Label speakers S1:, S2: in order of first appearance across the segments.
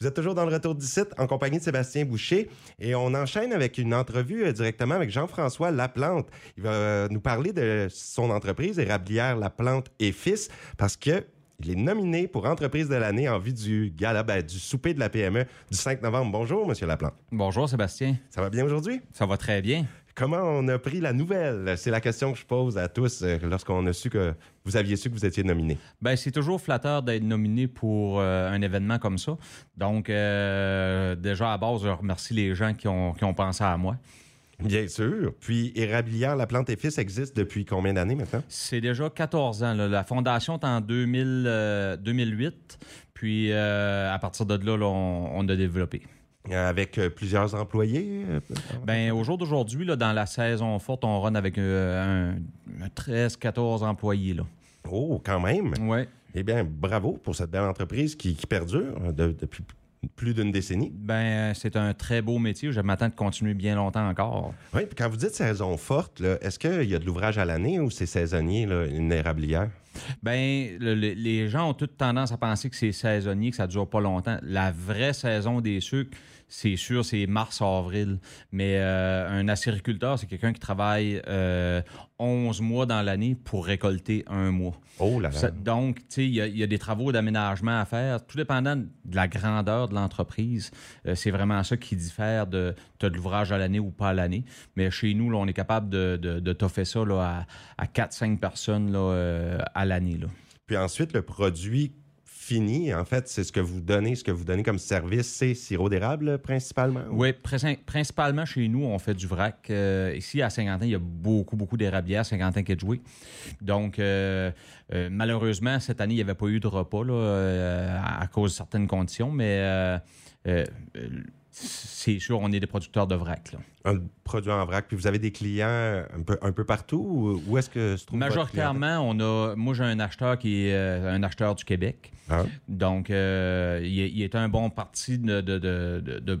S1: Vous êtes toujours dans le retour du site en compagnie de Sébastien Boucher et on enchaîne avec une entrevue euh, directement avec Jean-François Laplante. Il va euh, nous parler de son entreprise érablière Laplante et Fils parce que il est nominé pour entreprise de l'année en vue du gala, ben, du souper de la PME du 5 novembre. Bonjour, Monsieur Laplante.
S2: Bonjour, Sébastien.
S1: Ça va bien aujourd'hui?
S2: Ça va très bien.
S1: Comment on a pris la nouvelle? C'est la question que je pose à tous euh, lorsqu'on a su que vous aviez su que vous étiez nominé.
S2: Ben, c'est toujours flatteur d'être nominé pour euh, un événement comme ça. Donc, euh, déjà, à base, je remercie les gens qui ont, qui ont pensé à moi.
S1: Bien sûr. Puis, Érablière, la plante et fils existe depuis combien d'années maintenant?
S2: C'est déjà 14 ans. là. La fondation est en 2000, euh, 2008. Puis, à partir de là, là, on, on a développé.
S1: Avec euh, plusieurs employés? euh,
S2: Ben, au jour d'aujourd'hui, dans la saison forte, on run avec euh, un, un 13-14 employés. Là.
S1: Oh, quand même.
S2: Ouais.
S1: Eh bien, bravo pour cette belle entreprise qui, qui perdure euh, de- depuis plus d'une décennie.
S2: Ben, c'est un très beau métier. Je m'attends de continuer bien longtemps encore.
S1: Oui, puis quand vous dites saison forte, est-ce qu'il y a de l'ouvrage à l'année ou c'est saisonnier, là, une érablière?
S2: Ben, le- le- les gens ont toute tendance à penser que c'est saisonnier, que ça dure pas longtemps. La vraie saison des sucres, c'est sûr, c'est mars-avril. Mais euh, un acériculteur, c'est quelqu'un qui travaille euh, 11 mois dans l'année pour récolter un mois.
S1: Oh là là.
S2: Ça- donc, tu sais, il y, a- il y a des travaux d'aménagement à faire, tout dépendant de la grandeur de l'entreprise. Euh, c'est vraiment ça qui diffère de t'as de l'ouvrage à l'année ou pas à l'année. Mais chez nous, là, on est capable de, de, de toffer ça là, à, à 4-5 personnes là, euh, à l'année.
S1: Puis ensuite, le produit fini, en fait, c'est ce que vous donnez, ce que vous donnez comme service, c'est sirop d'érable principalement? ou-
S2: Oui, prin- principalement chez nous, on fait du vrac. Euh, ici, à Saint-Quentin, il y a beaucoup, beaucoup d'érablières, Saint-Quentin qui est joué. Donc, euh, euh, malheureusement, cette année, il n'y avait pas eu de repas là, euh, à, cause de certaines conditions, mais euh, c'est sûr, on est des producteurs de vrac. Là.
S1: Un produit en vrac. Puis vous avez des clients un peu, un peu partout? Ou où est-ce que se trouve
S2: Majoritairement, on a. Moi, j'ai un acheteur qui est euh, un acheteur du Québec.
S1: clientèle?
S2: Donc, euh, il, est- il est un bon parti de. de- de- de- de-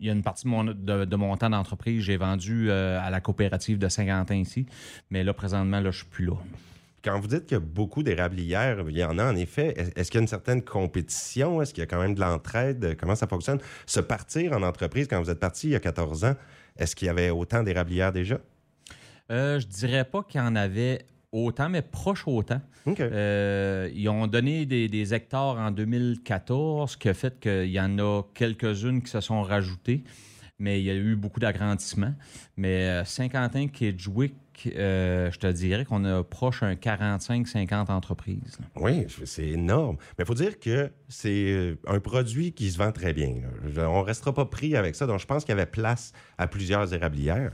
S2: il y a une partie de mon, de, de mon temps d'entreprise, j'ai vendu euh, à la coopérative de Saint-Quentin ici. Mais là, présentement, là, je suis plus là.
S1: Quand vous dites qu'il y a beaucoup d'érablières, il y en a en effet. Est- Est-ce qu'il y a une certaine compétition? Est-ce qu'il y a quand même de l'entraide? Comment ça fonctionne? Se partir en entreprise, quand vous êtes parti il y a 14 ans, est-ce qu'il y avait autant d'érablières déjà?
S2: Euh, je dirais pas qu'il y en avait autant, mais proche autant. Euh, ils ont donné des, des hectares en 2014, ce qui a fait qu'il y en a quelques-unes qui se sont rajoutées, mais il y a eu beaucoup d'agrandissements. Mais euh, Saint-Quentin, est joué, euh, je te dirais qu'on a proche un 45-50 entreprises.
S1: Oui, c'est énorme. Mais il faut dire que c'est euh, un produit qui se vend très bien. On restera pas pris avec ça. Donc, je pense qu'il y avait place à plusieurs érablières.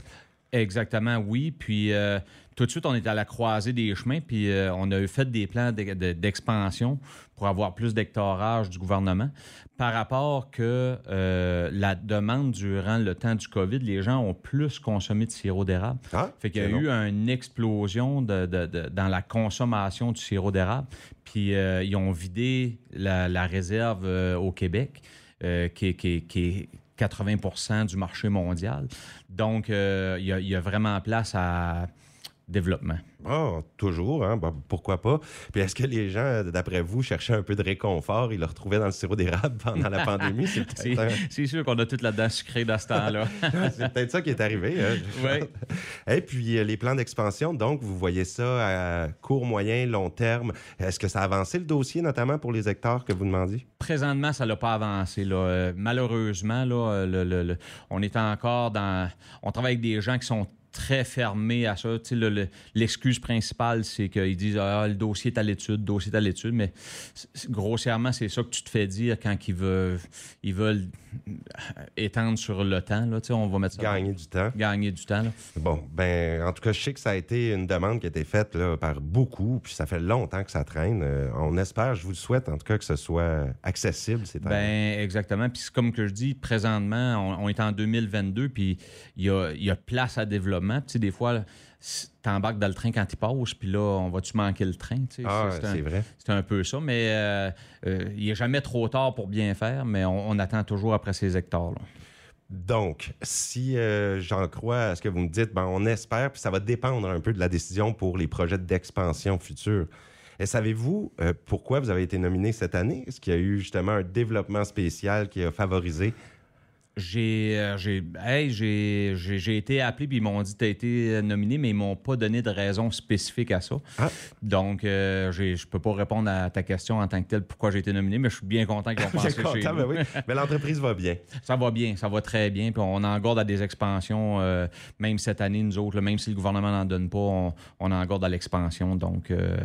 S2: Exactement, oui. Puis euh, tout de suite, on est à la croisée des chemins, puis euh, on a eu fait des plans d'e- de- d'expansion pour avoir plus d'hectarage du gouvernement. Par rapport que euh, la demande durant le temps du COVID, les gens ont plus consommé de sirop d'érable.
S1: Ah,
S2: Fait qu'il y a eu une explosion de, de- de- dans la consommation du sirop d'érable. Puis euh, ils ont vidé la, la réserve au Québec, euh, qui, est- qui qui 80% du marché mondial. Donc, euh, il y, a, il y a vraiment place à développement.
S1: Ah, toujours, hein? Bah, pourquoi pas? Puis est-ce que les gens, d'après vous, cherchaient un peu de réconfort? Ils le retrouvaient dans le sirop d'érable pendant la pandémie? C'est un-
S2: sûr qu'on a tout là-dedans sucré dans ce temps-là.
S1: c'est peut-être ça qui est arrivé. hein?
S2: Oui.
S1: Et puis, euh, les plans d'expansion, donc, vous voyez ça à court, moyen, long terme. Est-ce que ça a avancé le dossier, notamment pour les hectares que vous demandiez?
S2: Présentement, ça l'a pas avancé. Là. Euh, malheureusement, là, euh, le- le- le- on est encore dans. On travaille avec des gens qui sont très fermés à ça. Le- L'excuse principale, c'est qu'ils disent ah, le dossier est à l'étude, le dossier est à l'étude, mais grossièrement, c'est ça que tu te fais dire quand ils veulent, ils veulent étendre sur le temps. Là. On va mettre ça.
S1: Gagner du temps.
S2: Gagner du temps. Là.
S1: Bon, ben, en tout cas, je sais que ça a été une demande qui a été faite là, par beaucoup, puis ça fait longtemps que ça traîne. Euh, on espère, je vous le souhaite, en tout cas, que ce soit accessible. C'est
S2: Ben exactement. Puis c'est comme que je dis, présentement, on, on est en 2022, puis il y a, y a place à développement. Puis, des fois, t'embarques dans le train quand il passe, puis là, on va-tu manquer le train?
S1: Ah, c'est vrai.
S2: C'est un peu ça, mais euh, euh, il n'est jamais trop tard pour bien faire, mais on, on attend toujours après ces hectares. là.
S1: Donc, si euh, j'en crois à ce que vous me dites, ben, on espère, puis ça va dépendre un peu de la décision pour les projets d'expansion futurs. Et savez-vous euh, pourquoi vous avez été nominé cette année? Est-ce qu'il y a eu justement un développement spécial qui a favorisé
S2: j'ai euh, j'ai hey, j'ai- j'ai- j'ai été appelé puis ils m'ont dit tu as été nominé mais ils m'ont pas donné de raison spécifique à ça.
S1: Ah.
S2: Donc euh, j'ai- je peux pas répondre à ta question en tant que telle pourquoi j'ai été nominé mais je suis bien content qu'ils ont
S1: Bien
S2: pensé chez
S1: content, ben
S2: nous.
S1: oui. Mais l'entreprise va bien.
S2: Ça va bien, ça va très bien puis on engorde à des expansions euh, même cette année nous autres là, même si le gouvernement n'en donne pas on, on engorde à l'expansion donc euh,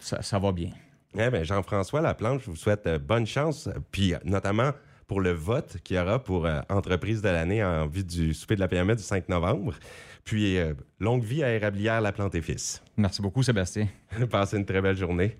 S2: ça, ça va bien.
S1: Eh bien, Jean-François Laplante, je vous souhaite bonne chance, puis notamment pour le vote qu'il y aura pour euh, entreprise de l'année en vue du souper de la PME du 5 novembre. Puis, euh, longue vie à Érablière Laplante et Fils.
S2: Merci beaucoup Sébastien.
S1: Passez une très belle journée.